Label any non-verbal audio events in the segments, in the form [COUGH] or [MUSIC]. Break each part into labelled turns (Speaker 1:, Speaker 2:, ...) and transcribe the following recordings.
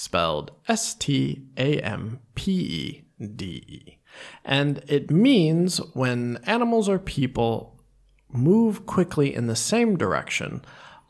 Speaker 1: spelled S T A M P E D E. And it means when animals or people move quickly in the same direction,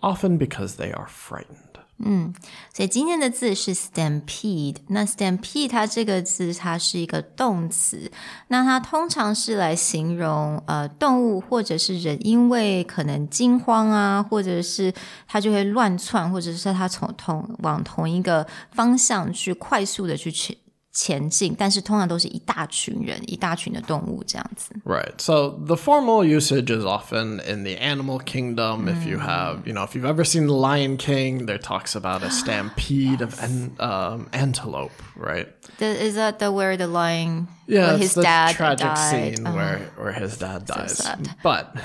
Speaker 1: often because they are frightened.
Speaker 2: 嗯所以今天的字是 stampede。那 stampede 它这个字它是一个动词，那它通常是来形容呃动物或者是人，因为可能惊慌啊，或者是它就会乱窜，或者是它从同往同一个方向去快速的去前前进，但是通常都是一大群人、一大群的动物这样子。
Speaker 1: Right. So the formal usage is often in the animal kingdom. If you have, you know, if you've ever seen The Lion King, there talks about a [GASPS] stampede of an, um, antelope, right?
Speaker 2: The, is that the where the lion?
Speaker 1: Yeah,
Speaker 2: where
Speaker 1: it's
Speaker 2: his
Speaker 1: the
Speaker 2: dad
Speaker 1: tragic
Speaker 2: died.
Speaker 1: scene
Speaker 2: Uh-huh.
Speaker 1: where where his dad dies.
Speaker 2: sad.
Speaker 1: But [LAUGHS]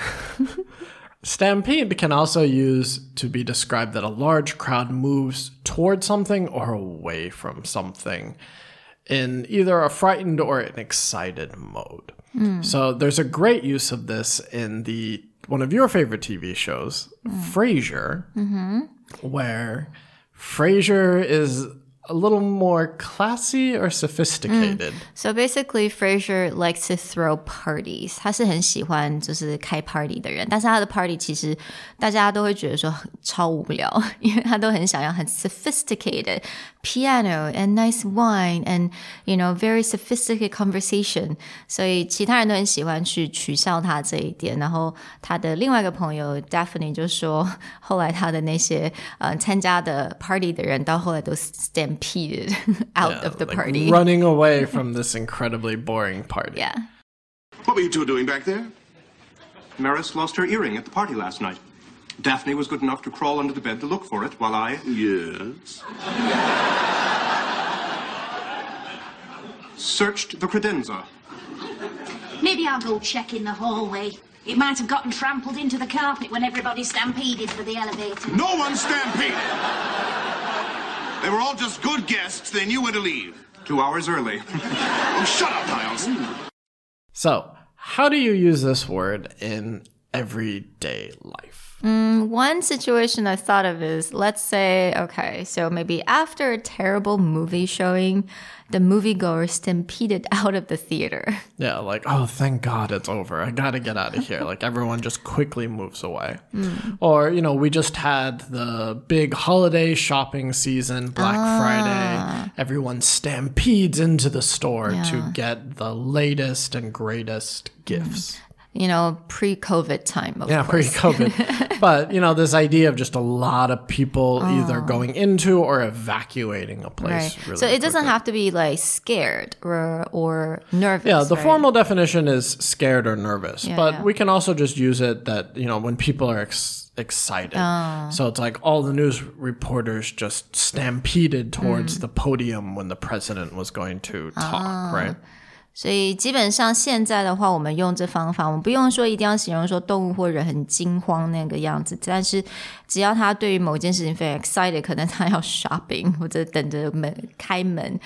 Speaker 1: stampede can also use to be described that a large crowd moves towards something or away from something in either a frightened or an excited mode. So there's a great use of this in the one of your favorite TV shows, Frasier, mm-hmm. where Frasier is a little more classy or sophisticated. Mm.
Speaker 2: So basically, Frasier likes to throw parties. 他是很喜欢就是开 [LAUGHS] sophisticated piano and nice wine and you know very sophisticated conversation。所以其他人都很喜欢去取笑他这一点。然后他的另外一个朋友 Daphne 就说，后来他的那些呃参加的 [LAUGHS] party 的人到后来都 stand stampeded [LAUGHS] out of the
Speaker 1: like party。running away [LAUGHS] from this incredibly boring party.
Speaker 2: Yeah.
Speaker 3: What were you two doing back there?
Speaker 4: Maris lost her earring at the party last night. Daphne was good enough to crawl under the bed to look for it while I
Speaker 3: Yes.
Speaker 4: searched the credenza.
Speaker 5: Maybe I'll go check in the hallway. It might have gotten trampled into the carpet when everybody stampeded for the elevator.
Speaker 3: No one stampeded. They were all just good guests. They knew when to leave.
Speaker 4: Two hours early. [LAUGHS]
Speaker 3: Oh, shut up, Niles.
Speaker 1: So, how do you use this word in everyday life?
Speaker 2: Mm, one situation I thought of is let's say, okay, so maybe after a terrible movie showing, the moviegoer stampeded [LAUGHS] out of the theater.
Speaker 1: Yeah, like, oh, thank God it's over. I gotta get out of here. like, everyone just quickly moves away. Mm. Or, you know, we just had the big holiday shopping season, Black ah. Friday. Everyone stampedes into the store to get the latest and greatest gifts. Mm.
Speaker 2: You know, pre COVID time, of
Speaker 1: Yeah, pre COVID. [LAUGHS] but, you know, this idea of just a lot of people either going into or evacuating a place.
Speaker 2: Right.
Speaker 1: Really
Speaker 2: so it doesn't have to be like scared or, or nervous.
Speaker 1: Yeah, the
Speaker 2: right?
Speaker 1: formal definition is scared or nervous,
Speaker 2: Yeah,
Speaker 1: but
Speaker 2: yeah.
Speaker 1: we can also just use it that, you know, when people are ex- excited.
Speaker 2: Oh.
Speaker 1: So it's like all the news reporters just stampeded
Speaker 2: Mm.
Speaker 1: towards the podium when the president was going to talk,
Speaker 2: Ah.
Speaker 1: right?
Speaker 2: 所以基本上现在的话，我们用这方法，我们不用说一定要形容说动物或人很惊慌那个样子，但是只要他对于某件事情非常 excited，可能他要 [LAUGHS] shopping 或者等着门开门，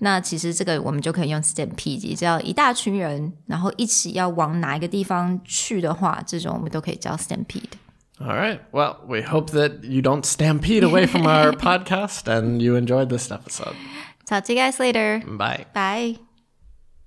Speaker 2: 那其实这个我们就可以用 stampede，只要一大群人，然后一起要往哪一个地方去的话，这种我们都可以叫 stampede。
Speaker 1: All right. Well, we hope that you don't stampede away from our podcast [LAUGHS] and you enjoyed this episode.
Speaker 2: Talk to you guys later.
Speaker 1: Bye.
Speaker 2: Bye.